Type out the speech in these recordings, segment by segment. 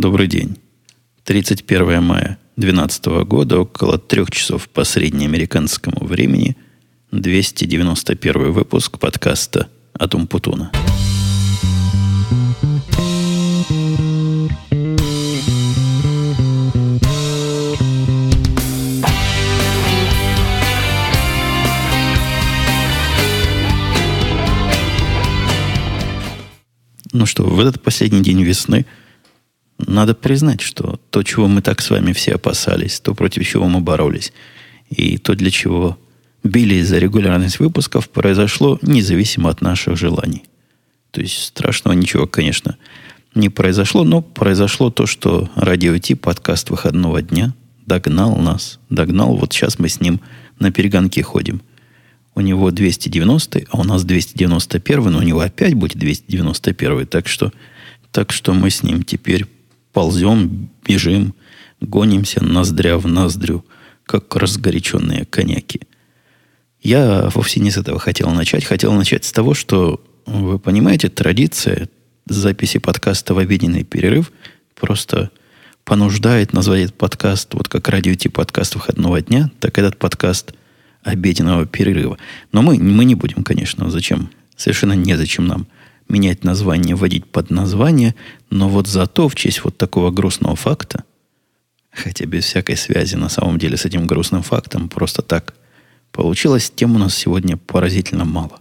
Добрый день. 31 мая 2012 года, около трех часов по среднеамериканскому времени, 291 выпуск подкаста «Атум Путуна». Ну что, в этот последний день весны – надо признать, что то, чего мы так с вами все опасались, то, против чего мы боролись, и то, для чего бились за регулярность выпусков, произошло независимо от наших желаний. То есть страшного ничего, конечно, не произошло, но произошло то, что радио Ти, подкаст выходного дня, догнал нас. Догнал, вот сейчас мы с ним на перегонке ходим. У него 290, а у нас 291, но у него опять будет 291. Так что, так что мы с ним теперь ползем, бежим, гонимся ноздря в ноздрю, как разгоряченные коньяки. Я вовсе не с этого хотел начать. Хотел начать с того, что, вы понимаете, традиция записи подкаста в обеденный перерыв просто понуждает назвать этот подкаст, вот как радио тип подкаст выходного дня, так этот подкаст обеденного перерыва. Но мы, мы не будем, конечно, зачем? Совершенно незачем нам менять название, вводить под название, но вот зато в честь вот такого грустного факта, хотя без всякой связи на самом деле с этим грустным фактом, просто так получилось, тем у нас сегодня поразительно мало.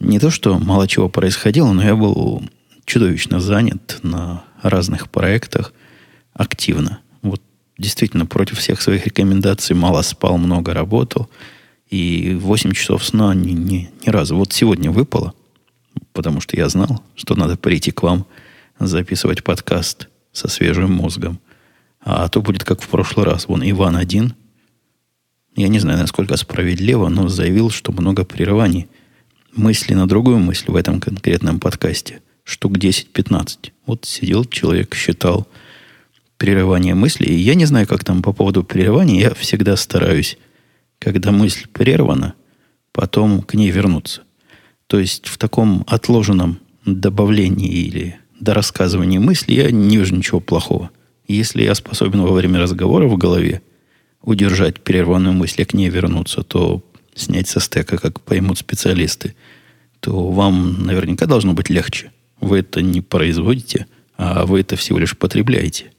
Не то, что мало чего происходило, но я был чудовищно занят на разных проектах активно. Вот действительно против всех своих рекомендаций мало спал, много работал. И 8 часов сна ни, ни, ни разу. Вот сегодня выпало – потому что я знал, что надо прийти к вам записывать подкаст со свежим мозгом. А то будет как в прошлый раз. Вон Иван один, я не знаю, насколько справедливо, но заявил, что много прерываний мысли на другую мысль в этом конкретном подкасте. Штук 10-15. Вот сидел человек, считал прерывание мысли. И я не знаю, как там по поводу прерывания. Я всегда стараюсь, когда мысль прервана, потом к ней вернуться. То есть в таком отложенном добавлении или дорассказывании мысли я не вижу ничего плохого. Если я способен во время разговора в голове удержать прерванную мысль и к ней вернуться, то снять со стека, как поймут специалисты, то вам наверняка должно быть легче. Вы это не производите, а вы это всего лишь потребляете.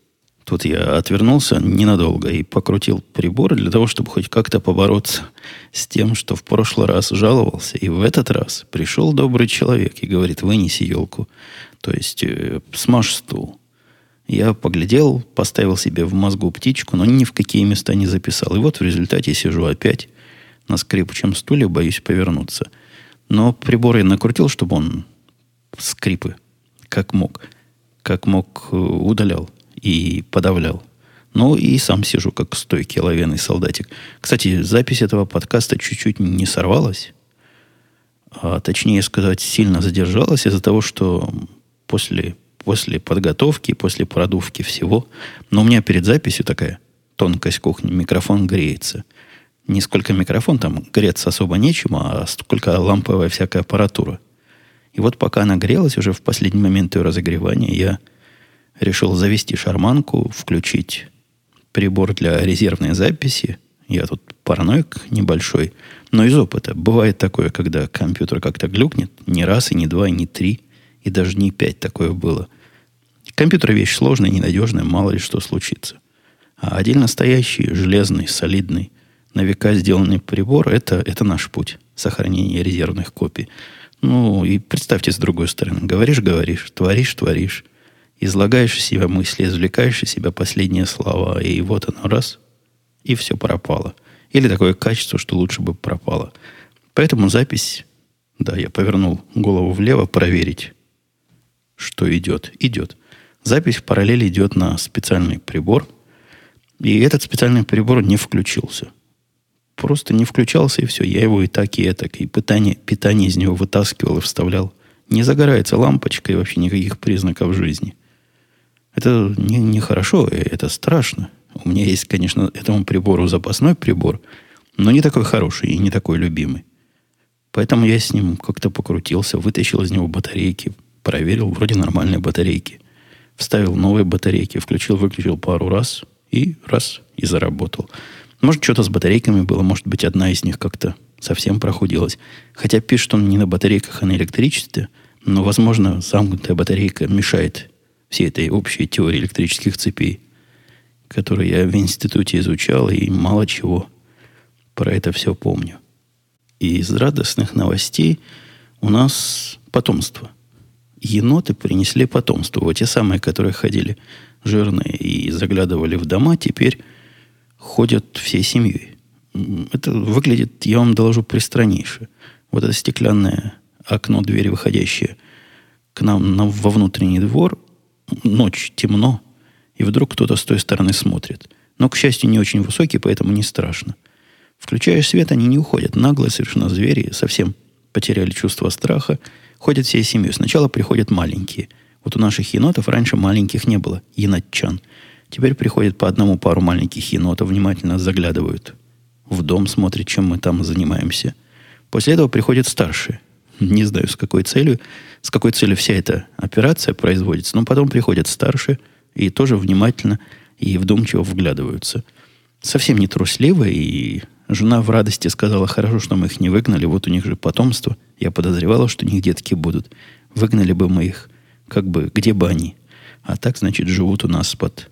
Тут я отвернулся ненадолго и покрутил прибор для того, чтобы хоть как-то побороться с тем, что в прошлый раз жаловался. И в этот раз пришел добрый человек и говорит, вынеси елку. То есть э, смажь стул. Я поглядел, поставил себе в мозгу птичку, но ни в какие места не записал. И вот в результате сижу опять на скрипучем стуле, боюсь повернуться. Но прибор я накрутил, чтобы он скрипы, как мог, как мог, э, удалял и подавлял. Ну, и сам сижу, как стойкий оловянный солдатик. Кстати, запись этого подкаста чуть-чуть не сорвалась. А, точнее сказать, сильно задержалась из-за того, что после, после подготовки, после продувки всего, но у меня перед записью такая тонкость кухни, микрофон греется. Не сколько микрофон, там греться особо нечем, а сколько ламповая всякая аппаратура. И вот пока она грелась, уже в последний момент ее разогревания, я решил завести шарманку, включить прибор для резервной записи. Я тут параноик небольшой, но из опыта. Бывает такое, когда компьютер как-то глюкнет. Не раз, и не два, и не три, и даже не пять такое было. Компьютер вещь сложная, ненадежная, мало ли что случится. А отдельно стоящий, железный, солидный, на века сделанный прибор это, это наш путь сохранения резервных копий. Ну, и представьте с другой стороны. Говоришь, говоришь, творишь, творишь излагаешь из себя мысли, извлекаешь из себя последние слова, и вот оно раз, и все пропало. Или такое качество, что лучше бы пропало. Поэтому запись, да, я повернул голову влево проверить, что идет. Идет. Запись в параллели идет на специальный прибор, и этот специальный прибор не включился. Просто не включался, и все. Я его и так, и это, и питание, питание из него вытаскивал и вставлял. Не загорается лампочка и вообще никаких признаков жизни – это не, не хорошо, это страшно. У меня есть, конечно, этому прибору запасной прибор, но не такой хороший и не такой любимый. Поэтому я с ним как-то покрутился, вытащил из него батарейки, проверил, вроде нормальные батарейки. вставил новые батарейки, включил-выключил пару раз и раз, и заработал. Может, что-то с батарейками было, может быть, одна из них как-то совсем прохудилась. Хотя пишет он не на батарейках, а на электричестве, но, возможно, замкнутая батарейка мешает всей этой общей теории электрических цепей, которую я в институте изучал и мало чего про это все помню. И из радостных новостей у нас потомство. Еноты принесли потомство. Вот те самые, которые ходили жирные и заглядывали в дома, теперь ходят всей семьей. Это выглядит, я вам доложу, пристраннейше. Вот это стеклянное окно, дверь, выходящее к нам на, во внутренний двор, ночь, темно, и вдруг кто-то с той стороны смотрит. Но, к счастью, не очень высокий, поэтому не страшно. Включаешь свет, они не уходят. Наглые совершенно звери, совсем потеряли чувство страха. Ходят всей семьей. Сначала приходят маленькие. Вот у наших енотов раньше маленьких не было, енотчан. Теперь приходят по одному пару маленьких енотов, внимательно заглядывают в дом, смотрят, чем мы там занимаемся. После этого приходят старшие. Не знаю, с какой целью, с какой целью вся эта операция производится, но потом приходят старшие и тоже внимательно и вдумчиво вглядываются. Совсем не трусливо, и жена в радости сказала, хорошо, что мы их не выгнали, вот у них же потомство. Я подозревала, что у них детки будут. Выгнали бы мы их, как бы, где бы они. А так, значит, живут у нас под,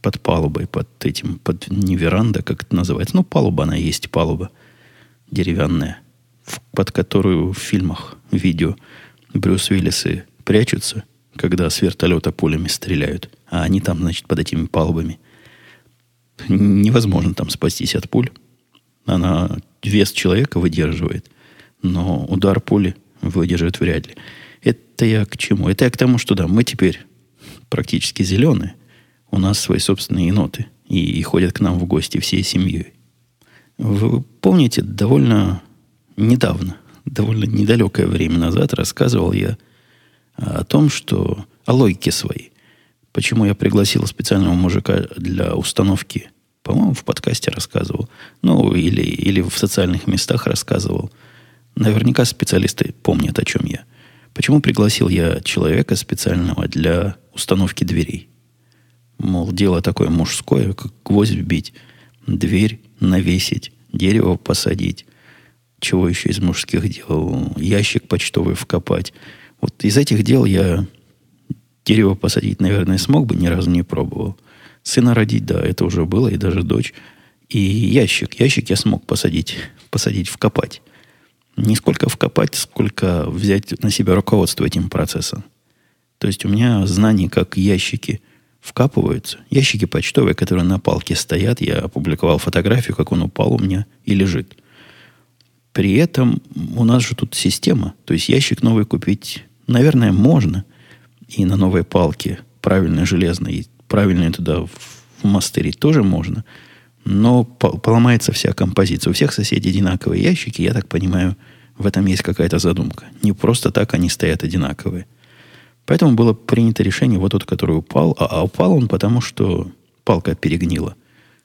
под палубой, под этим, под не веранда, как это называется. Ну, палуба она есть, палуба деревянная, под которую в фильмах, видео Брюс Уиллисы прячутся, когда с вертолета пулями стреляют. А они там, значит, под этими палубами. Невозможно там спастись от пуль. Она вес человека выдерживает, но удар пули выдержит вряд ли. Это я к чему? Это я к тому, что да, мы теперь практически зеленые. У нас свои собственные еноты. И, и ходят к нам в гости всей семьей. Вы помните, довольно недавно, довольно недалекое время назад рассказывал я о том, что о логике своей. Почему я пригласил специального мужика для установки, по-моему, в подкасте рассказывал, ну, или, или в социальных местах рассказывал. Наверняка специалисты помнят, о чем я. Почему пригласил я человека специального для установки дверей? Мол, дело такое мужское, как гвоздь вбить, дверь навесить, дерево посадить. Чего еще из мужских дел? Ящик почтовый вкопать. Вот из этих дел я дерево посадить, наверное, смог бы, ни разу не пробовал. Сына родить, да, это уже было, и даже дочь. И ящик. Ящик я смог посадить, посадить, вкопать. Не сколько вкопать, сколько взять на себя руководство этим процессом. То есть у меня знаний, как ящики вкапываются. Ящики почтовые, которые на палке стоят. Я опубликовал фотографию, как он упал у меня и лежит. При этом у нас же тут система. То есть ящик новый купить, наверное, можно. И на новой палке правильно железной, правильно туда вмастерить тоже можно. Но поломается вся композиция. У всех соседей одинаковые ящики. Я так понимаю, в этом есть какая-то задумка. Не просто так они стоят одинаковые. Поэтому было принято решение, вот тот, который упал, а, а упал он потому, что палка перегнила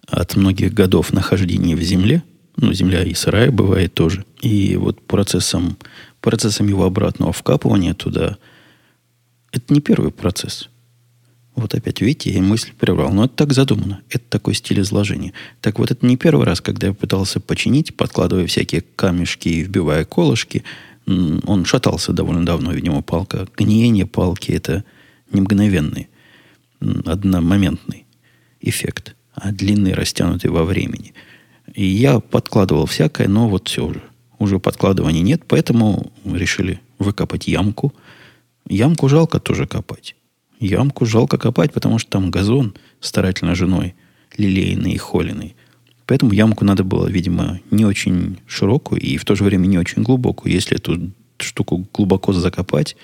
от многих годов нахождения в земле. Ну, земля и сырая бывает тоже. И вот процессом, процессом его обратного вкапывания туда, это не первый процесс. Вот опять, видите, я мысль прервал. Но это так задумано. Это такой стиль изложения. Так вот, это не первый раз, когда я пытался починить, подкладывая всякие камешки и вбивая колышки – он шатался довольно давно, видимо, палка. Гниение палки – это не мгновенный, одномоментный эффект, а длинный, растянутый во времени. И я подкладывал всякое, но вот все уже. Уже подкладываний нет, поэтому решили выкопать ямку. Ямку жалко тоже копать. Ямку жалко копать, потому что там газон старательно женой лилейный и холеный. Поэтому ямку надо было, видимо, не очень широкую и в то же время не очень глубокую. Если эту штуку глубоко закопать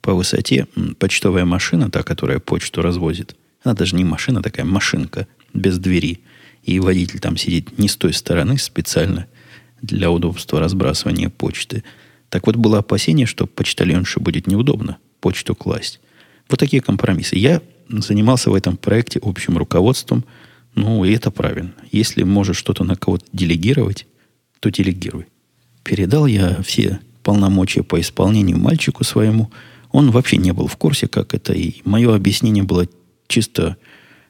по высоте, почтовая машина, та, которая почту развозит, она даже не машина, такая машинка без двери. И водитель там сидит не с той стороны специально для удобства разбрасывания почты. Так вот, было опасение, что почтальонше будет неудобно почту класть. Вот такие компромиссы. Я занимался в этом проекте общим руководством – ну, и это правильно. Если можешь что-то на кого-то делегировать, то делегируй. Передал я все полномочия по исполнению мальчику своему. Он вообще не был в курсе, как это, и мое объяснение было чисто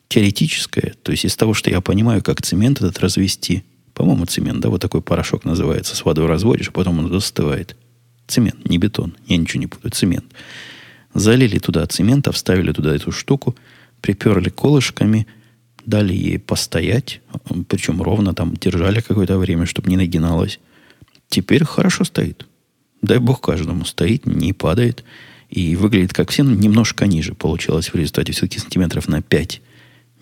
теоретическое, то есть из того, что я понимаю, как цемент этот развести, по-моему, цемент, да, вот такой порошок называется, с водой разводишь, а потом он застывает. Цемент, не бетон, я ничего не путаю, цемент. Залили туда цемента, вставили туда эту штуку, приперли колышками, дали ей постоять, причем ровно там держали какое-то время, чтобы не нагиналось. Теперь хорошо стоит. Дай бог каждому стоит, не падает. И выглядит как все, немножко ниже получилось в результате. Все-таки сантиметров на 5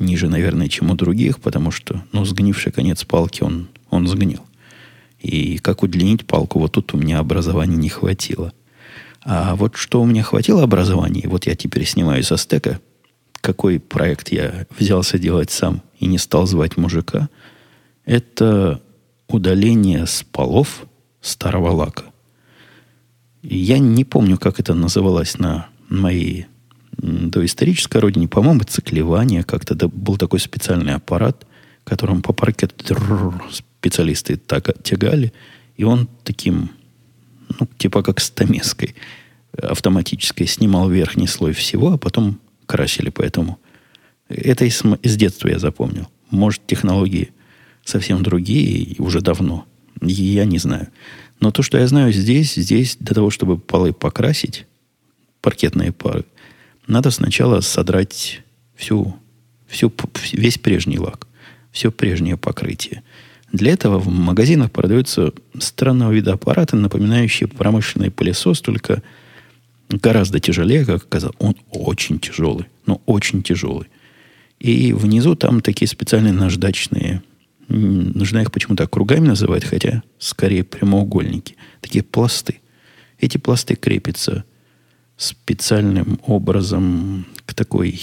ниже, наверное, чем у других, потому что, ну, сгнивший конец палки, он, он сгнил. И как удлинить палку, вот тут у меня образования не хватило. А вот что у меня хватило образования, вот я теперь снимаю со стека, какой проект я взялся делать сам и не стал звать мужика, это удаление с полов старого лака. Я не помню, как это называлось на моей доисторической родине. По-моему, циклевание. Как-то был такой специальный аппарат, которым по паркету специалисты так тягали. И он таким, ну, типа как стамеской автоматической снимал верхний слой всего, а потом красили. Поэтому это из, из детства я запомнил. Может, технологии совсем другие уже давно. Я не знаю. Но то, что я знаю здесь, здесь для того, чтобы полы покрасить, паркетные пары, надо сначала содрать всю, всю, весь прежний лак, все прежнее покрытие. Для этого в магазинах продаются странного вида аппараты, напоминающие промышленный пылесос, только гораздо тяжелее, как оказалось. Он очень тяжелый, но очень тяжелый. И внизу там такие специальные наждачные Нужно их почему-то кругами называть, хотя скорее прямоугольники. Такие пласты. Эти пласты крепятся специальным образом к такой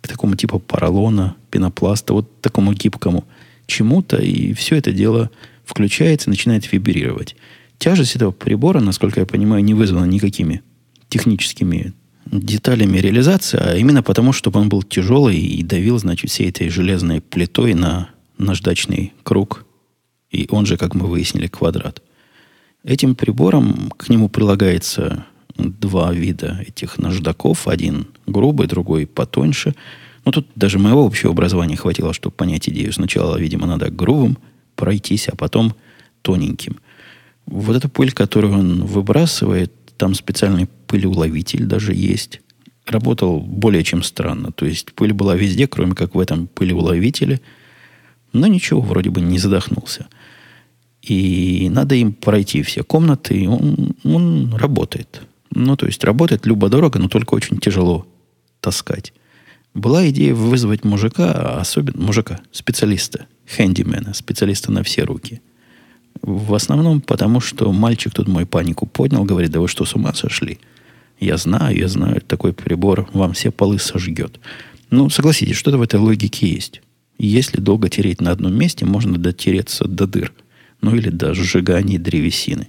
к такому типу поролона, пенопласта, вот такому гибкому чему-то, и все это дело включается и начинает вибрировать. Тяжесть этого прибора, насколько я понимаю, не вызвана никакими техническими деталями реализации, а именно потому, чтобы он был тяжелый и давил, значит, всей этой железной плитой на наждачный круг, и он же, как мы выяснили, квадрат. Этим прибором к нему прилагается два вида этих наждаков. Один грубый, другой потоньше. Но тут даже моего общего образования хватило, чтобы понять идею. Сначала, видимо, надо грубым пройтись, а потом тоненьким. Вот эта пыль, которую он выбрасывает, там специальный пылеуловитель даже есть. Работал более чем странно. То есть пыль была везде, кроме как в этом пылеуловителе – но ничего, вроде бы не задохнулся. И надо им пройти все комнаты, он, он работает. Ну, то есть работает любо-дорого, но только очень тяжело таскать. Была идея вызвать мужика, особенно мужика, специалиста, хендимена, специалиста на все руки. В основном потому, что мальчик тут мой панику поднял, говорит, да вы что, с ума сошли? Я знаю, я знаю, такой прибор вам все полы сожгет. Ну, согласитесь, что-то в этой логике есть. Если долго тереть на одном месте, можно дотереться до дыр. Ну или до сжигания древесины.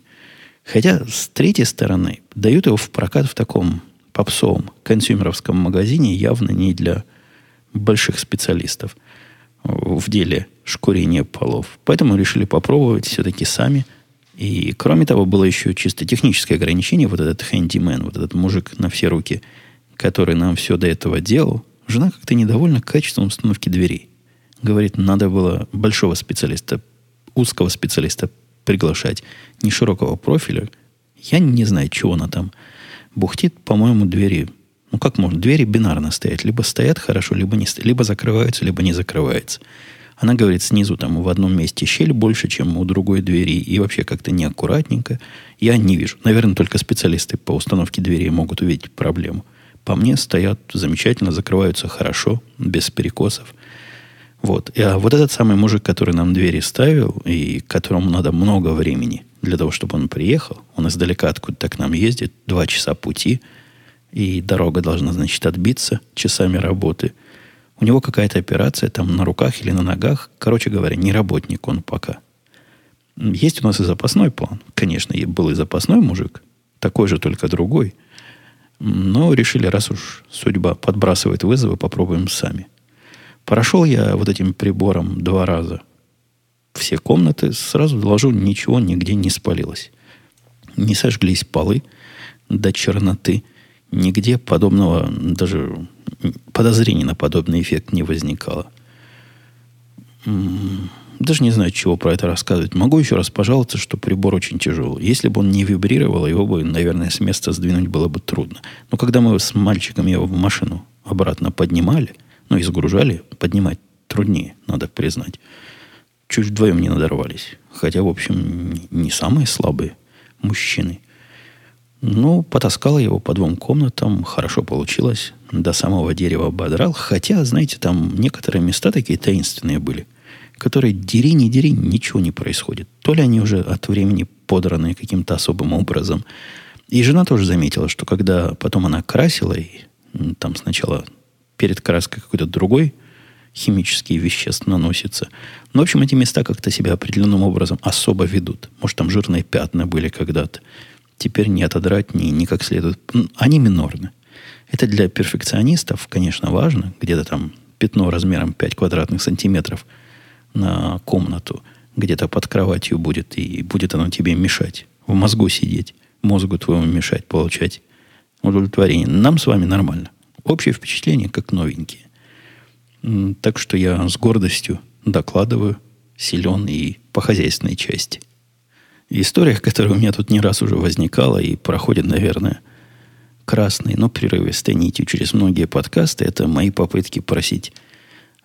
Хотя, с третьей стороны, дают его в прокат в таком попсовом консюмеровском магазине явно не для больших специалистов в деле шкурения полов. Поэтому решили попробовать все-таки сами. И кроме того, было еще чисто техническое ограничение. Вот этот хэндимен, вот этот мужик на все руки, который нам все до этого делал, жена как-то недовольна качеством установки дверей. Говорит, надо было большого специалиста, узкого специалиста приглашать, не широкого профиля. Я не знаю, чего она там бухтит. По-моему, двери... Ну, как можно? Двери бинарно стоят. Либо стоят хорошо, либо не стоят. Либо закрываются, либо не закрываются. Она говорит, снизу там в одном месте щель больше, чем у другой двери. И вообще как-то неаккуратненько. Я не вижу. Наверное, только специалисты по установке дверей могут увидеть проблему. По мне стоят замечательно, закрываются хорошо, без перекосов. Вот. А вот этот самый мужик, который нам двери ставил, и которому надо много времени для того, чтобы он приехал, он издалека откуда-то к нам ездит, два часа пути, и дорога должна, значит, отбиться часами работы. У него какая-то операция там на руках или на ногах. Короче говоря, не работник он пока. Есть у нас и запасной план. Конечно, был и запасной мужик, такой же, только другой. Но решили, раз уж судьба подбрасывает вызовы, попробуем сами. Прошел я вот этим прибором два раза. Все комнаты, сразу доложу, ничего нигде не спалилось. Не сожглись полы до черноты, Нигде подобного, даже подозрений на подобный эффект не возникало. Даже не знаю, чего про это рассказывать. Могу еще раз пожаловаться, что прибор очень тяжелый. Если бы он не вибрировал, его бы, наверное, с места сдвинуть было бы трудно. Но когда мы с мальчиком его в машину обратно поднимали, ну и загружали, поднимать труднее, надо признать. Чуть вдвоем не надорвались. Хотя, в общем, не самые слабые мужчины. Ну, потаскал его по двум комнатам, хорошо получилось. До самого дерева ободрал. Хотя, знаете, там некоторые места такие таинственные были, которые дери, не дери, ничего не происходит. То ли они уже от времени подраны каким-то особым образом. И жена тоже заметила, что когда потом она красила, и там сначала перед краской какой-то другой химические вещества наносится. Но, в общем, эти места как-то себя определенным образом особо ведут. Может, там жирные пятна были когда-то теперь не отодрать ни, ни как следует. Они минорны. Это для перфекционистов, конечно, важно. Где-то там пятно размером 5 квадратных сантиметров на комнату где-то под кроватью будет, и будет оно тебе мешать. В мозгу сидеть, мозгу твоему мешать, получать удовлетворение. Нам с вами нормально. Общее впечатление как новенькие. Так что я с гордостью докладываю, силен и по хозяйственной части – История, которая у меня тут не раз уже возникала и проходит, наверное, красной, но прерывистой нитью через многие подкасты, это мои попытки просить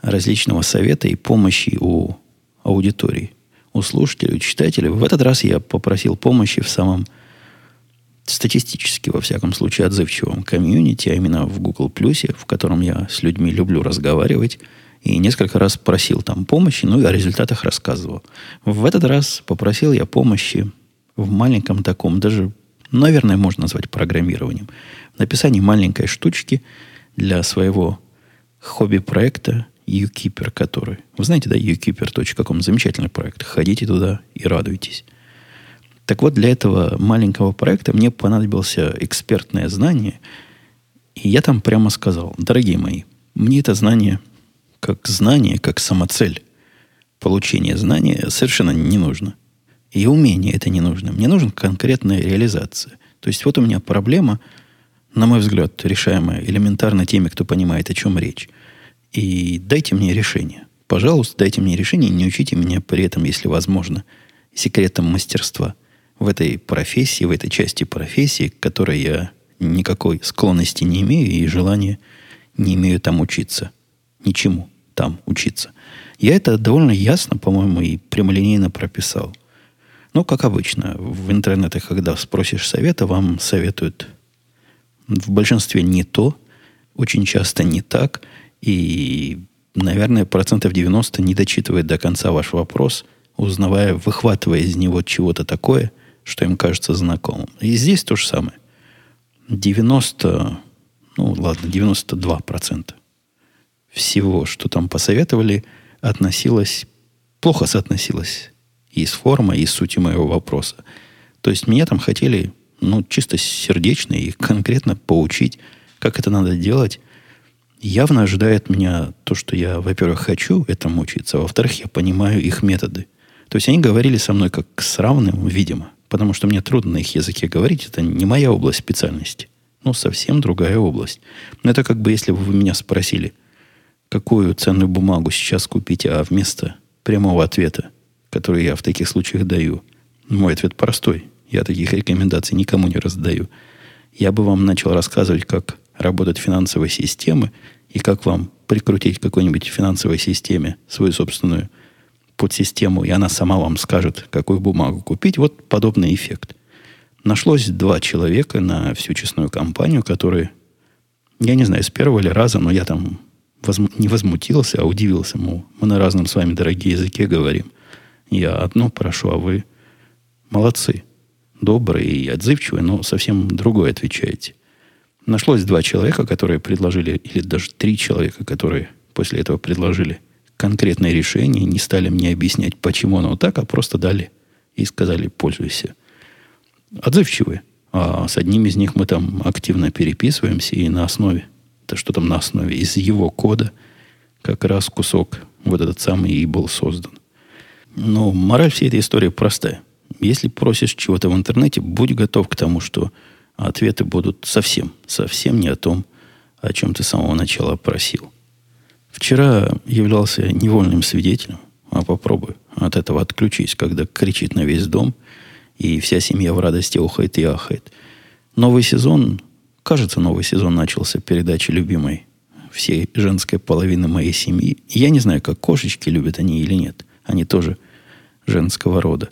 различного совета и помощи у аудитории, у слушателей, у читателей. В этот раз я попросил помощи в самом статистически, во всяком случае, отзывчивом комьюнити, а именно в Google Plus, в котором я с людьми люблю разговаривать – и несколько раз просил там помощи, ну и о результатах рассказывал. В этот раз попросил я помощи в маленьком таком, даже, наверное, можно назвать программированием, написании маленькой штучки для своего хобби-проекта UKeeper, который... Вы знаете, да, ukeeper.com, замечательный проект. Ходите туда и радуйтесь. Так вот, для этого маленького проекта мне понадобился экспертное знание, и я там прямо сказал, дорогие мои, мне это знание как знание, как самоцель получения знания совершенно не нужно. И умение это не нужно. Мне нужна конкретная реализация. То есть вот у меня проблема, на мой взгляд, решаемая элементарно теми, кто понимает, о чем речь. И дайте мне решение. Пожалуйста, дайте мне решение, не учите меня при этом, если возможно, секретам мастерства в этой профессии, в этой части профессии, к которой я никакой склонности не имею и желания не имею там учиться ничему там учиться. Я это довольно ясно, по-моему, и прямолинейно прописал. Ну, как обычно, в интернете, когда спросишь совета, вам советуют в большинстве не то, очень часто не так, и, наверное, процентов 90 не дочитывает до конца ваш вопрос, узнавая, выхватывая из него чего-то такое, что им кажется знакомым. И здесь то же самое. 90, ну ладно, 92 процента всего, что там посоветовали, относилось, плохо соотносилось и с формой, и с сутью моего вопроса. То есть меня там хотели, ну, чисто сердечно и конкретно поучить, как это надо делать. Явно ожидает меня то, что я, во-первых, хочу этому учиться, а во-вторых, я понимаю их методы. То есть они говорили со мной как с равным, видимо, потому что мне трудно на их языке говорить, это не моя область специальности. Ну, совсем другая область. Но это как бы, если бы вы меня спросили – какую ценную бумагу сейчас купить, а вместо прямого ответа, который я в таких случаях даю, мой ответ простой. Я таких рекомендаций никому не раздаю. Я бы вам начал рассказывать, как работают финансовые системы и как вам прикрутить к какой-нибудь финансовой системе свою собственную подсистему, и она сама вам скажет, какую бумагу купить. Вот подобный эффект. Нашлось два человека на всю честную компанию, которые, я не знаю, с первого ли раза, но я там возму- не возмутился, а удивился, мол, мы на разном с вами дорогие языке говорим. Я одно прошу, а вы молодцы, добрые и отзывчивые, но совсем другое отвечаете. Нашлось два человека, которые предложили, или даже три человека, которые после этого предложили конкретное решение, не стали мне объяснять, почему оно так, а просто дали и сказали, пользуйся. Отзывчивые. А с одним из них мы там активно переписываемся и на основе то, что там на основе из его кода как раз кусок вот этот самый и был создан. Но мораль всей этой истории простая. Если просишь чего-то в интернете, будь готов к тому, что ответы будут совсем, совсем не о том, о чем ты с самого начала просил. Вчера являлся невольным свидетелем, а попробуй от этого отключись, когда кричит на весь дом, и вся семья в радости охает и ахает. Новый сезон, кажется, новый сезон начался передачи любимой всей женской половины моей семьи. Я не знаю, как кошечки любят они или нет. Они тоже женского рода.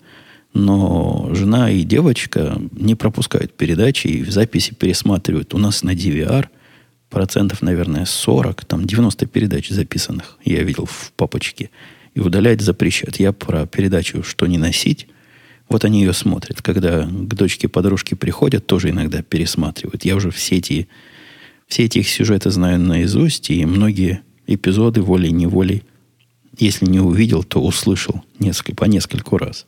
Но жена и девочка не пропускают передачи и в записи пересматривают. У нас на DVR процентов, наверное, 40, там 90 передач записанных, я видел в папочке. И удалять запрещают. Я про передачу «Что не носить», вот они ее смотрят. Когда к дочке подружки приходят, тоже иногда пересматривают. Я уже все эти, все эти их сюжеты знаю наизусть, и многие эпизоды волей-неволей, если не увидел, то услышал несколько, по нескольку раз.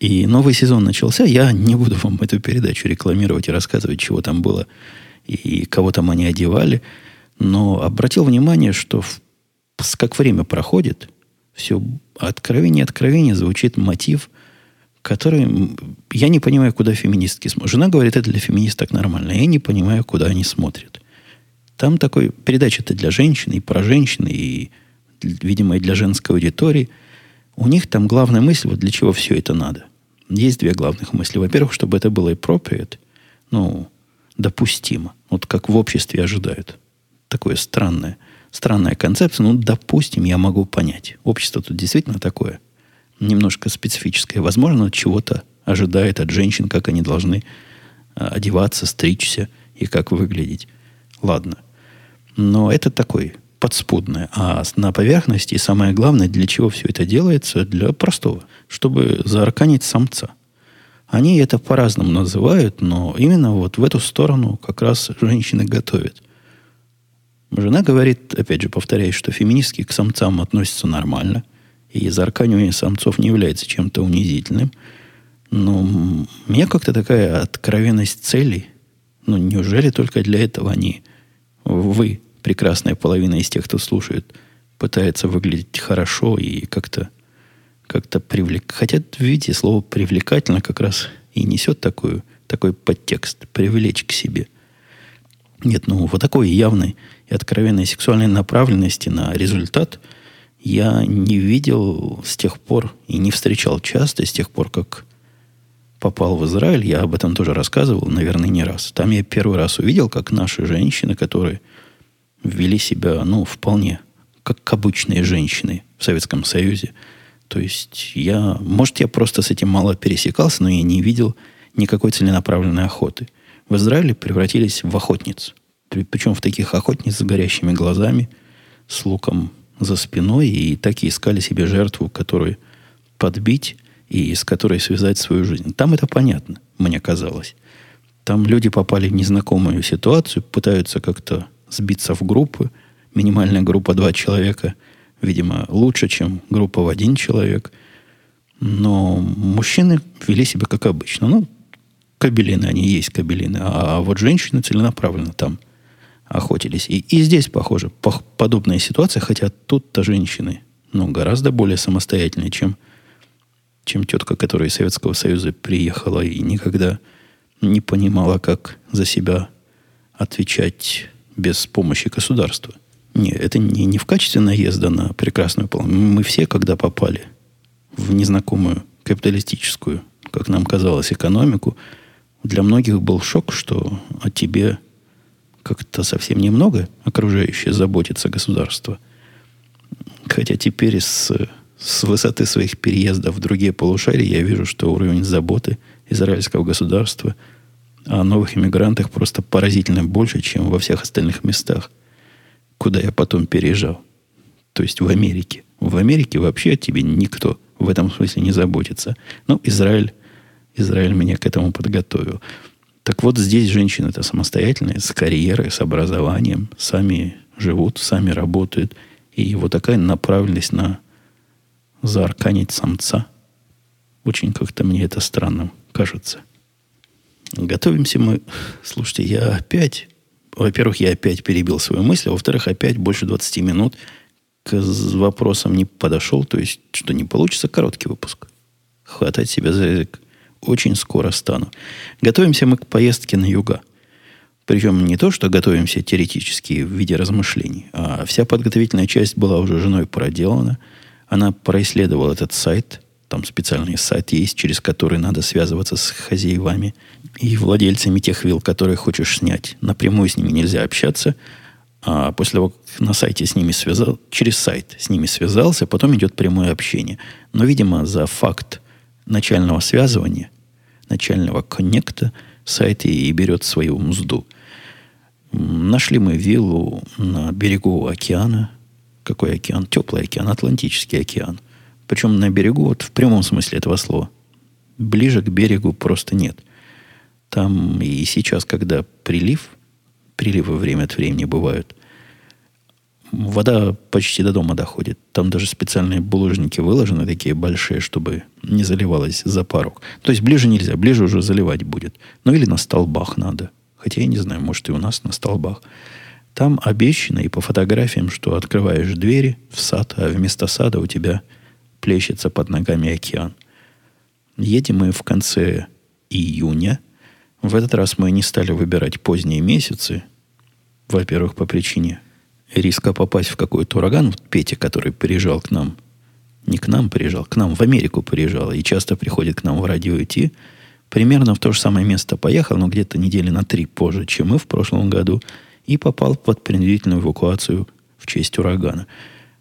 И новый сезон начался. Я не буду вам эту передачу рекламировать и рассказывать, чего там было и кого там они одевали. Но обратил внимание, что в, как время проходит, все откровение откровение звучит мотив, который... Я не понимаю, куда феминистки смотрят. Жена говорит, это для феминисток нормально. Я не понимаю, куда они смотрят. Там такой... Передача-то для женщин, и про женщин, и, видимо, и для женской аудитории. У них там главная мысль, вот для чего все это надо. Есть две главных мысли. Во-первых, чтобы это было appropriate, ну, допустимо. Вот как в обществе ожидают. Такое странное, странная концепция. Ну, допустим, я могу понять. Общество тут действительно такое. Немножко специфическое. Возможно, чего-то ожидает от женщин, как они должны а, одеваться, стричься и как выглядеть. Ладно. Но это такой подспудное. А на поверхности, и самое главное, для чего все это делается, для простого. Чтобы заарканить самца – они это по-разному называют, но именно вот в эту сторону как раз женщины готовят. Жена говорит, опять же, повторяю, что феминистки к самцам относятся нормально, и зарканивание самцов не является чем-то унизительным. Но мне как-то такая откровенность целей, ну, неужели только для этого они, вы, прекрасная половина из тех, кто слушает, пытается выглядеть хорошо и как-то как-то привлек... Хотя, видите, слово «привлекательно» как раз и несет такую, такой подтекст. Привлечь к себе. Нет, ну, вот такой явной и откровенной сексуальной направленности на результат я не видел с тех пор и не встречал часто с тех пор, как попал в Израиль. Я об этом тоже рассказывал, наверное, не раз. Там я первый раз увидел, как наши женщины, которые вели себя, ну, вполне как обычные женщины в Советском Союзе – то есть я, может, я просто с этим мало пересекался, но я не видел никакой целенаправленной охоты. В Израиле превратились в охотниц. Причем в таких охотниц с горящими глазами, с луком за спиной, и так и искали себе жертву, которую подбить и с которой связать свою жизнь. Там это понятно, мне казалось. Там люди попали в незнакомую ситуацию, пытаются как-то сбиться в группы. Минимальная группа два человека – видимо, лучше, чем группа в один человек. Но мужчины вели себя как обычно. Ну, кабелины, они есть кабелины. А вот женщины целенаправленно там охотились. И, и здесь, похоже, по, подобная ситуация, хотя тут-то женщины ну, гораздо более самостоятельные, чем, чем тетка, которая из Советского Союза приехала и никогда не понимала, как за себя отвечать без помощи государства. Нет, это не, не в качестве наезда на прекрасную половину. Мы все, когда попали в незнакомую капиталистическую, как нам казалось, экономику, для многих был шок, что о тебе как-то совсем немного окружающее заботится государство. Хотя теперь с, с высоты своих переездов в другие полушария я вижу, что уровень заботы израильского государства о новых иммигрантах просто поразительно больше, чем во всех остальных местах – куда я потом переезжал. То есть в Америке. В Америке вообще о тебе никто в этом смысле не заботится. Ну, Израиль, Израиль меня к этому подготовил. Так вот, здесь женщины это самостоятельные, с карьерой, с образованием, сами живут, сами работают. И вот такая направленность на заарканить самца. Очень как-то мне это странным кажется. Готовимся мы... Слушайте, я опять во-первых, я опять перебил свою мысль, а во-вторых, опять больше 20 минут к вопросам не подошел, то есть, что не получится короткий выпуск. Хватать себя за язык. очень скоро стану. Готовимся мы к поездке на юга. Причем не то, что готовимся теоретически в виде размышлений, а вся подготовительная часть была уже женой проделана. Она происследовала этот сайт. Там специальный сайт есть, через который надо связываться с хозяевами и владельцами тех вилл, которые хочешь снять. Напрямую с ними нельзя общаться – а после того, как на сайте с ними связал, через сайт с ними связался, потом идет прямое общение. Но, видимо, за факт начального связывания, начального коннекта, сайт и берет свою мзду. Нашли мы виллу на берегу океана. Какой океан? Теплый океан, Атлантический океан. Причем на берегу, вот в прямом смысле этого слова. Ближе к берегу просто нет. Там и сейчас, когда прилив – приливы время от времени бывают. Вода почти до дома доходит. Там даже специальные булыжники выложены, такие большие, чтобы не заливалось за порог. То есть ближе нельзя, ближе уже заливать будет. Ну или на столбах надо. Хотя я не знаю, может и у нас на столбах. Там обещано и по фотографиям, что открываешь двери в сад, а вместо сада у тебя плещется под ногами океан. Едем мы в конце июня – в этот раз мы не стали выбирать поздние месяцы. Во-первых, по причине риска попасть в какой-то ураган. Вот Петя, который приезжал к нам, не к нам приезжал, к нам в Америку приезжал и часто приходит к нам в радио идти, примерно в то же самое место поехал, но где-то недели на три позже, чем мы в прошлом году, и попал под принудительную эвакуацию в честь урагана.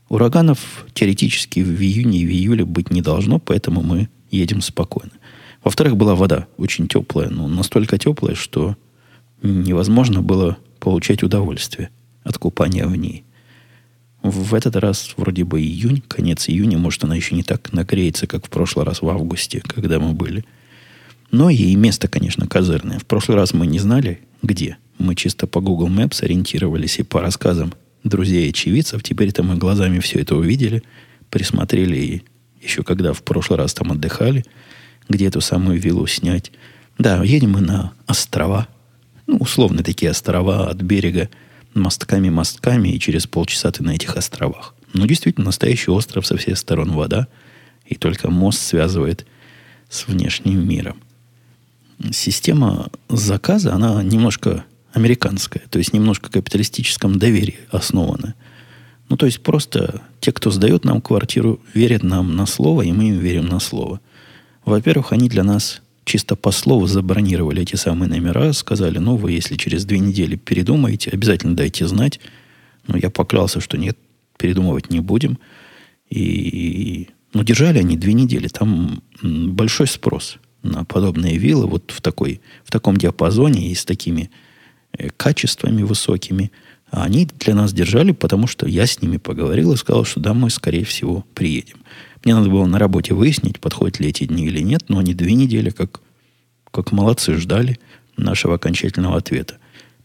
Ураганов теоретически в июне и в июле быть не должно, поэтому мы едем спокойно. Во-вторых, была вода очень теплая, но настолько теплая, что невозможно было получать удовольствие от купания в ней. В этот раз вроде бы июнь, конец июня, может, она еще не так нагреется, как в прошлый раз в августе, когда мы были. Но и место, конечно, козырное. В прошлый раз мы не знали, где. Мы чисто по Google Maps ориентировались и по рассказам друзей очевидцев. Теперь-то мы глазами все это увидели, присмотрели и еще когда в прошлый раз там отдыхали – где эту самую виллу снять. Да, едем мы на острова. Ну, условно такие острова от берега мостками-мостками, и через полчаса ты на этих островах. Ну, действительно, настоящий остров со всех сторон вода, и только мост связывает с внешним миром. Система заказа, она немножко американская, то есть немножко капиталистическом доверии основана. Ну, то есть просто те, кто сдает нам квартиру, верят нам на слово, и мы им верим на слово – во-первых, они для нас чисто по слову забронировали эти самые номера, сказали, ну, вы если через две недели передумаете, обязательно дайте знать. Но я поклялся, что нет, передумывать не будем. И, ну, держали они две недели. Там большой спрос на подобные виллы вот в, такой, в таком диапазоне и с такими качествами высокими. А они для нас держали, потому что я с ними поговорил и сказал, что мы, скорее всего, приедем. Мне надо было на работе выяснить, подходят ли эти дни или нет, но они две недели, как, как молодцы, ждали нашего окончательного ответа.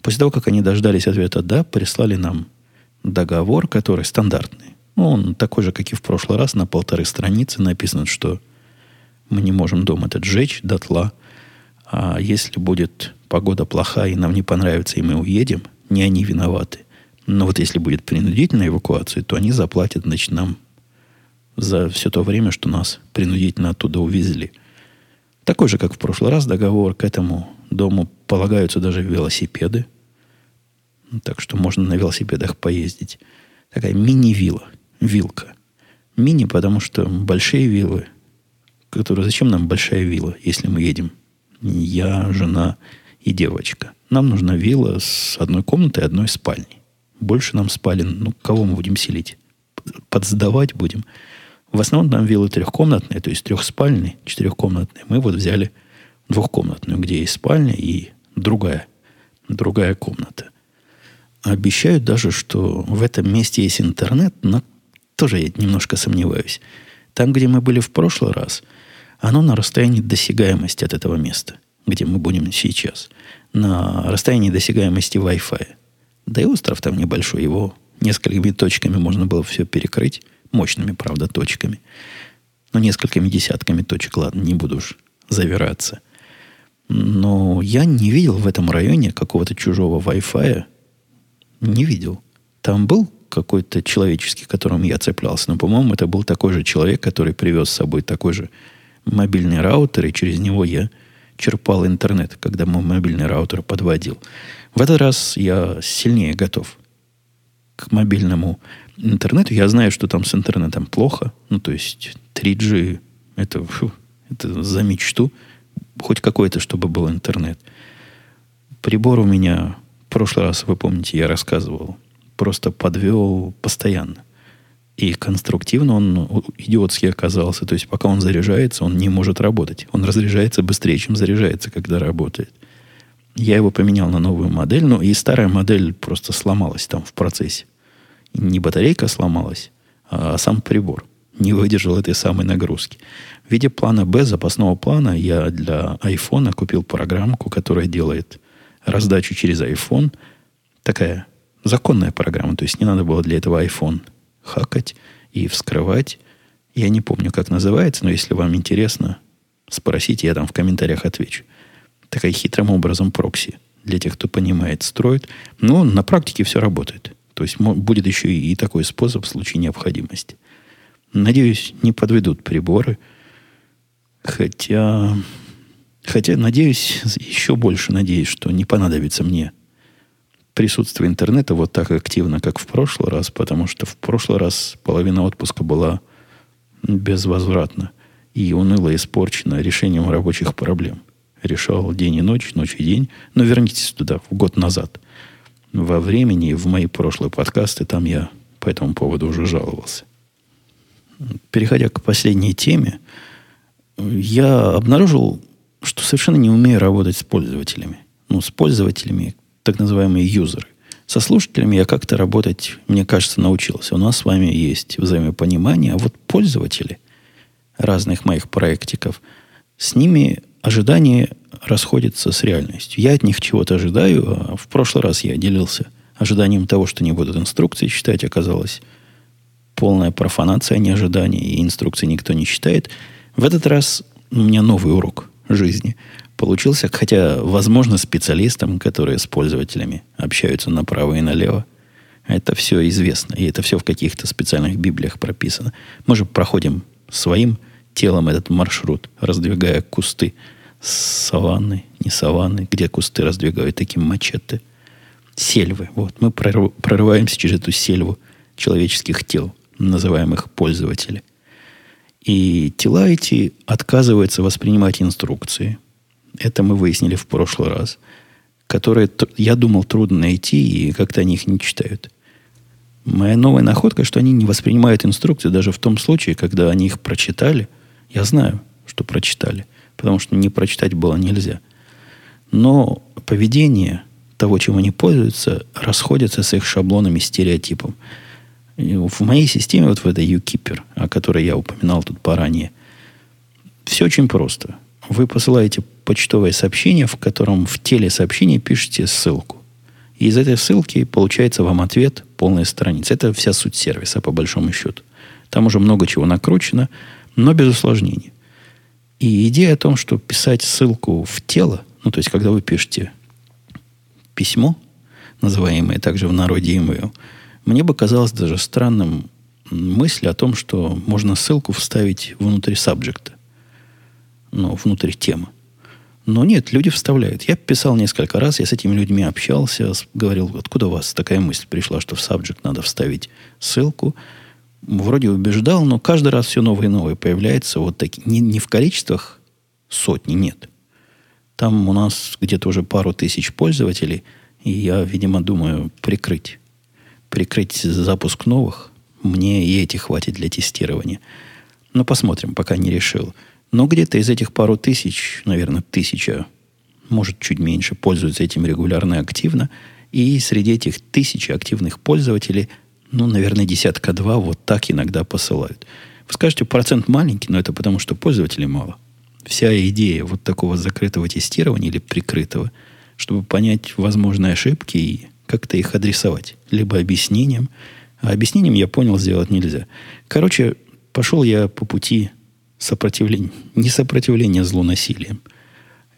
После того, как они дождались ответа «да», прислали нам договор, который стандартный. Ну, он такой же, как и в прошлый раз, на полторы страницы написано, что мы не можем дом этот сжечь дотла, а если будет погода плохая и нам не понравится, и мы уедем, не они виноваты. Но вот если будет принудительная эвакуация, то они заплатят, значит, нам за все то время, что нас принудительно оттуда увезли. Такой же, как в прошлый раз, договор к этому дому полагаются даже велосипеды. Так что можно на велосипедах поездить. Такая мини-вилла, вилка. Мини, потому что большие виллы, которые... Зачем нам большая вилла, если мы едем? Я, жена и девочка. Нам нужна вилла с одной комнатой и одной спальней. Больше нам спален, ну, кого мы будем селить? Подсдавать будем. В основном там виллы трехкомнатные, то есть трехспальные, четырехкомнатные. Мы вот взяли двухкомнатную, где есть спальня и другая, другая комната. Обещают даже, что в этом месте есть интернет, но тоже я немножко сомневаюсь. Там, где мы были в прошлый раз, оно на расстоянии досягаемости от этого места, где мы будем сейчас. На расстоянии досягаемости Wi-Fi. Да и остров там небольшой, его несколькими точками можно было все перекрыть. Мощными, правда, точками. Но несколькими десятками точек, ладно, не буду уж завираться. Но я не видел в этом районе какого-то чужого Wi-Fi. Не видел. Там был какой-то человеческий, к которому я цеплялся. Но, по-моему, это был такой же человек, который привез с собой такой же мобильный раутер, и через него я черпал интернет, когда мой мобильный раутер подводил. В этот раз я сильнее готов к мобильному интернету. Я знаю, что там с интернетом плохо. Ну, то есть 3G это, фу, это за мечту. Хоть какой-то, чтобы был интернет. Прибор у меня в прошлый раз, вы помните, я рассказывал, просто подвел постоянно. И конструктивно он идиотский оказался. То есть, пока он заряжается, он не может работать. Он разряжается быстрее, чем заряжается, когда работает. Я его поменял на новую модель, но и старая модель просто сломалась там в процессе. Не батарейка сломалась, а сам прибор не выдержал этой самой нагрузки. В виде плана Б, запасного плана, я для iPhone купил программку, которая делает раздачу через iPhone. Такая законная программа, то есть не надо было для этого iPhone хакать и вскрывать. Я не помню, как называется, но если вам интересно, спросите, я там в комментариях отвечу. Такая хитрым образом прокси для тех, кто понимает, строит. Но на практике все работает. То есть будет еще и такой способ в случае необходимости. Надеюсь, не подведут приборы. Хотя, хотя, надеюсь, еще больше надеюсь, что не понадобится мне присутствие интернета вот так активно, как в прошлый раз, потому что в прошлый раз половина отпуска была безвозвратна и уныло испорчена решением рабочих проблем. Решал день и ночь, ночь и день. Но вернитесь туда, в год назад. Во времени, в мои прошлые подкасты, там я по этому поводу уже жаловался. Переходя к последней теме, я обнаружил, что совершенно не умею работать с пользователями. Ну, с пользователями, так называемые юзеры. Со слушателями я как-то работать, мне кажется, научился. У нас с вами есть взаимопонимание, а вот пользователи разных моих проектиков, с ними ожидания расходятся с реальностью. Я от них чего-то ожидаю, а в прошлый раз я делился ожиданием того, что не будут инструкции читать, оказалось полная профанация, ожидание, и инструкции никто не читает. В этот раз у меня новый урок жизни получился, хотя, возможно, специалистам, которые с пользователями общаются направо и налево, это все известно, и это все в каких-то специальных библиях прописано. Мы же проходим своим телом этот маршрут, раздвигая кусты саванны, не саванны, где кусты раздвигают таким мачете. Сельвы. Вот, мы прорываемся через эту сельву человеческих тел, называемых пользователи. И тела эти отказываются воспринимать инструкции – это мы выяснили в прошлый раз. Которые, я думал, трудно найти, и как-то они их не читают. Моя новая находка, что они не воспринимают инструкции даже в том случае, когда они их прочитали. Я знаю, что прочитали, потому что не прочитать было нельзя. Но поведение того, чем они пользуются, расходится с их шаблонами, стереотипом. И в моей системе, вот в этой UKeeper, о которой я упоминал тут поранее, все очень просто – вы посылаете почтовое сообщение, в котором в теле сообщения пишете ссылку. И из этой ссылки получается вам ответ, полная страница. Это вся суть сервиса, по большому счету. Там уже много чего накручено, но без усложнений. И идея о том, что писать ссылку в тело, ну, то есть, когда вы пишете письмо, называемое также в народе email, мне бы казалось даже странным мысль о том, что можно ссылку вставить внутрь сабжекта ну, внутрь темы. Но нет, люди вставляют. Я писал несколько раз, я с этими людьми общался, говорил, откуда у вас такая мысль пришла, что в subject надо вставить ссылку. Вроде убеждал, но каждый раз все новое и новое появляется. Вот так, не, не в количествах сотни, нет. Там у нас где-то уже пару тысяч пользователей, и я, видимо, думаю прикрыть. Прикрыть запуск новых. Мне и эти хватит для тестирования. Но посмотрим, пока не решил. Но где-то из этих пару тысяч, наверное, тысяча, может, чуть меньше, пользуются этим регулярно и активно. И среди этих тысячи активных пользователей, ну, наверное, десятка-два вот так иногда посылают. Вы скажете, процент маленький, но это потому, что пользователей мало. Вся идея вот такого закрытого тестирования или прикрытого, чтобы понять возможные ошибки и как-то их адресовать. Либо объяснением. А объяснением, я понял, сделать нельзя. Короче, пошел я по пути сопротивление, не сопротивление злу насилием.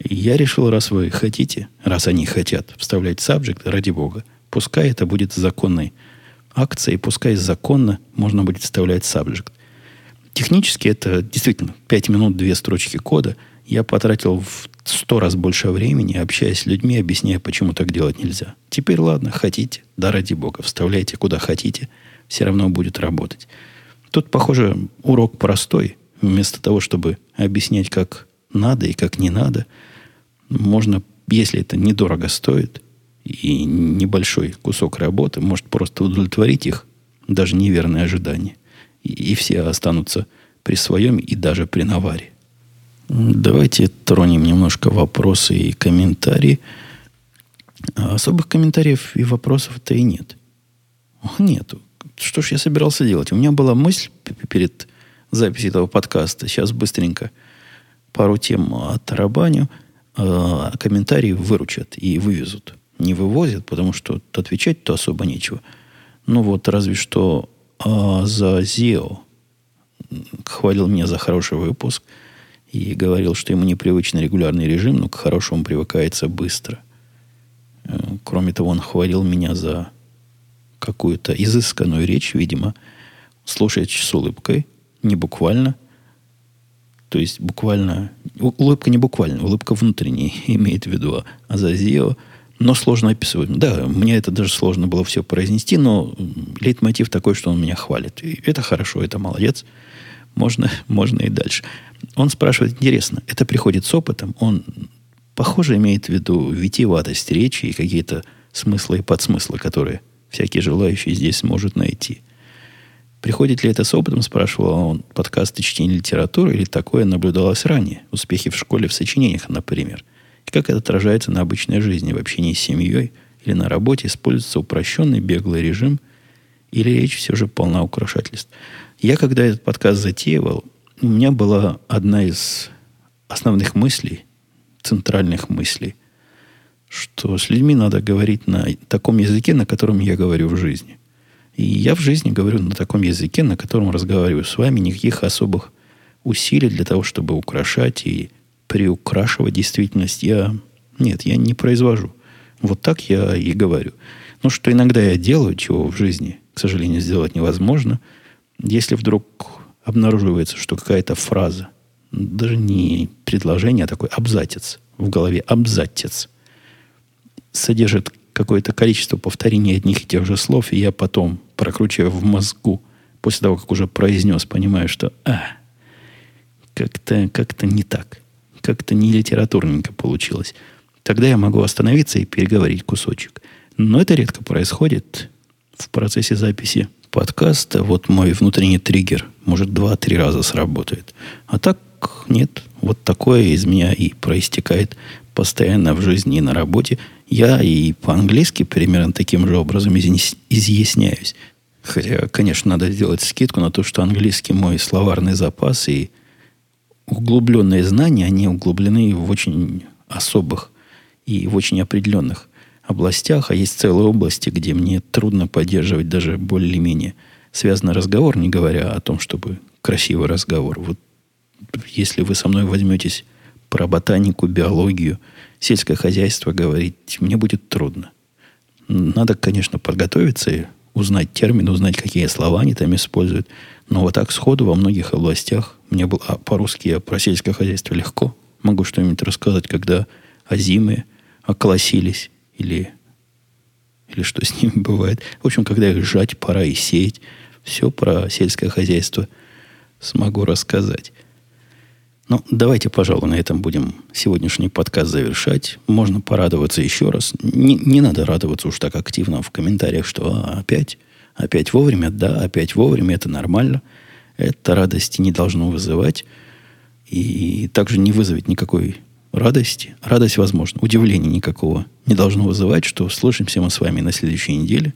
я решил, раз вы хотите, раз они хотят вставлять subject, ради бога, пускай это будет законной акцией, пускай законно можно будет вставлять subject. Технически это действительно 5 минут, 2 строчки кода. Я потратил в 100 раз больше времени, общаясь с людьми, объясняя, почему так делать нельзя. Теперь ладно, хотите, да ради бога, вставляйте куда хотите, все равно будет работать. Тут, похоже, урок простой. Вместо того, чтобы объяснять, как надо и как не надо, можно, если это недорого стоит и небольшой кусок работы, может просто удовлетворить их даже неверные ожидания. И, и все останутся при своем и даже при наваре. Давайте тронем немножко вопросы и комментарии. Особых комментариев и вопросов-то и нет. Нету. Что ж я собирался делать? У меня была мысль перед записью этого подкаста. Сейчас быстренько пару тем отрабаню. А комментарии выручат и вывезут. Не вывозят, потому что отвечать-то особо нечего. Ну вот, разве что а за ZEO хвалил меня за хороший выпуск и говорил, что ему непривычный регулярный режим, но к хорошему привыкается быстро. Э, кроме того, он хвалил меня за какую-то изысканную речь, видимо, слушает с улыбкой, не буквально. То есть буквально... Улыбка не буквально, улыбка внутренняя имеет в виду. А за Зио но сложно описывать. Да, мне это даже сложно было все произнести, но лейтмотив такой, что он меня хвалит. И это хорошо, это молодец. Можно, можно и дальше. Он спрашивает, интересно, это приходит с опытом? Он, похоже, имеет в виду витиеватость речи и какие-то смыслы и подсмыслы, которые всякий желающий здесь сможет найти. Приходит ли это с опытом, спрашивал он, подкасты чтения литературы или такое наблюдалось ранее? Успехи в школе в сочинениях, например. И как это отражается на обычной жизни, в общении с семьей или на работе, используется упрощенный беглый режим или речь все же полна украшательств. Я, когда этот подкаст затеивал, у меня была одна из основных мыслей, центральных мыслей, что с людьми надо говорить на таком языке, на котором я говорю в жизни. И я в жизни говорю на таком языке, на котором разговариваю с вами, никаких особых усилий для того, чтобы украшать и приукрашивать действительность я... Нет, я не произвожу. Вот так я и говорю. Но что иногда я делаю, чего в жизни, к сожалению, сделать невозможно, если вдруг обнаруживается, что какая-то фраза, даже не предложение, а такой абзацец в голове, абзацец – содержит какое-то количество повторений одних и тех же слов, и я потом, прокручивая в мозгу, после того, как уже произнес, понимаю, что а, как-то как не так, как-то не литературненько получилось. Тогда я могу остановиться и переговорить кусочек. Но это редко происходит в процессе записи подкаста. Вот мой внутренний триггер, может, два-три раза сработает. А так нет. Вот такое из меня и проистекает постоянно в жизни и на работе. Я и по-английски примерно таким же образом изъясняюсь. Хотя, конечно, надо сделать скидку на то, что английский мой словарный запас и углубленные знания, они углублены в очень особых и в очень определенных областях, а есть целые области, где мне трудно поддерживать даже более-менее связанный разговор, не говоря о том, чтобы красивый разговор. Вот если вы со мной возьметесь про ботанику, биологию – сельское хозяйство говорить мне будет трудно. Надо, конечно, подготовиться и узнать термины, узнать, какие слова они там используют. Но вот так сходу во многих областях мне было а по-русски я про сельское хозяйство легко. Могу что-нибудь рассказать, когда озимы околосились или, или что с ними бывает. В общем, когда их жать пора и сеять. Все про сельское хозяйство смогу рассказать. Ну, давайте, пожалуй, на этом будем сегодняшний подкаст завершать. Можно порадоваться еще раз. Не, не надо радоваться уж так активно в комментариях, что а, опять, опять вовремя, да, опять вовремя, это нормально. Это радости не должно вызывать. И также не вызовет никакой радости. Радость, возможно, удивления никакого не должно вызывать, что слышимся мы с вами на следующей неделе,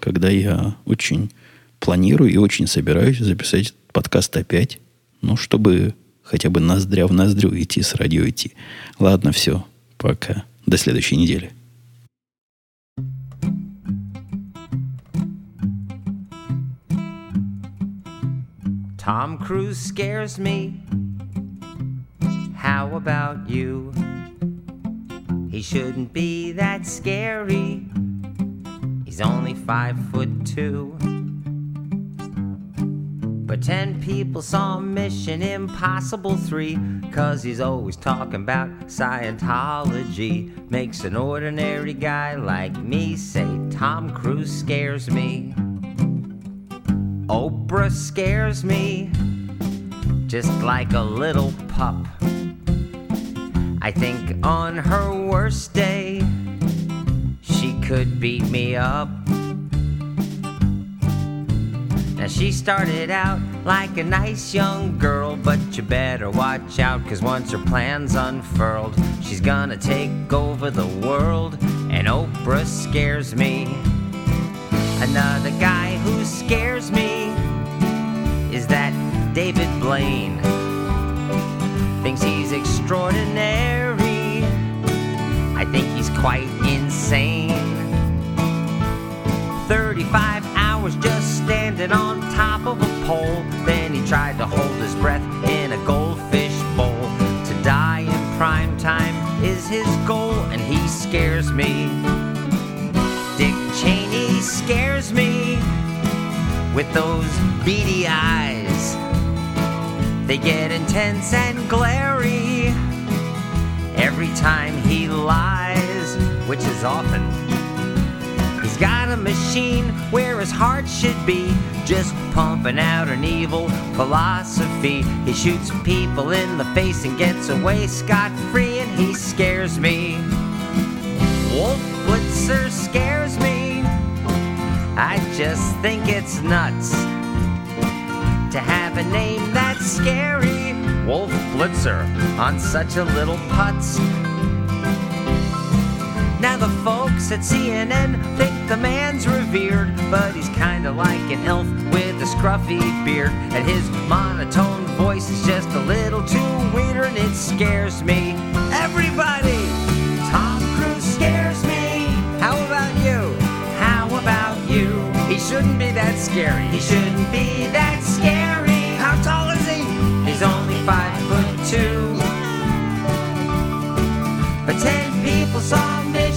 когда я очень планирую и очень собираюсь записать подкаст опять. Ну, чтобы хотя бы ноздря в ноздрю идти с радио идти. Ладно, все. Пока. До следующей недели. Tom Cruise scares me. How about you? He shouldn't be that scary. He's only five foot two. But ten people saw Mission Impossible 3 Cause he's always talking about Scientology. Makes an ordinary guy like me say Tom Cruise scares me. Oprah scares me Just like a little pup. I think on her worst day She could beat me up now she started out like a nice young girl, but you better watch out, cause once her plans unfurled, she's gonna take over the world, and Oprah scares me. Another guy who scares me is that David Blaine. Thinks he's extraordinary. I think he's quite insane. 35 top of a pole. Then he tried to hold his breath in a goldfish bowl. To die in prime time is his goal, and he scares me. Dick Cheney scares me with those beady eyes. They get intense and glary every time he lies, which is often got a machine where his heart should be, just pumping out an evil philosophy. He shoots people in the face and gets away scot free, and he scares me. Wolf Blitzer scares me. I just think it's nuts to have a name that's scary. Wolf Blitzer on such a little putz. Now the folks at CNN think the man's revered, but he's kinda like an elf with a scruffy beard, and his monotone voice is just a little too weird, and it scares me. Everybody, Tom Cruise scares me. How about you? How about you? He shouldn't be that scary. He shouldn't be that scary. How tall is he? He's only five foot two. But ten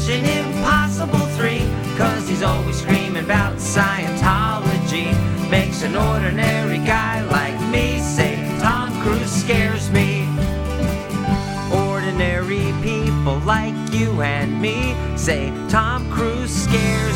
Mission Impossible 3 Cause he's always screaming about Scientology. Makes an ordinary guy like me say Tom Cruise scares me. Ordinary people like you and me Say Tom Cruise scares me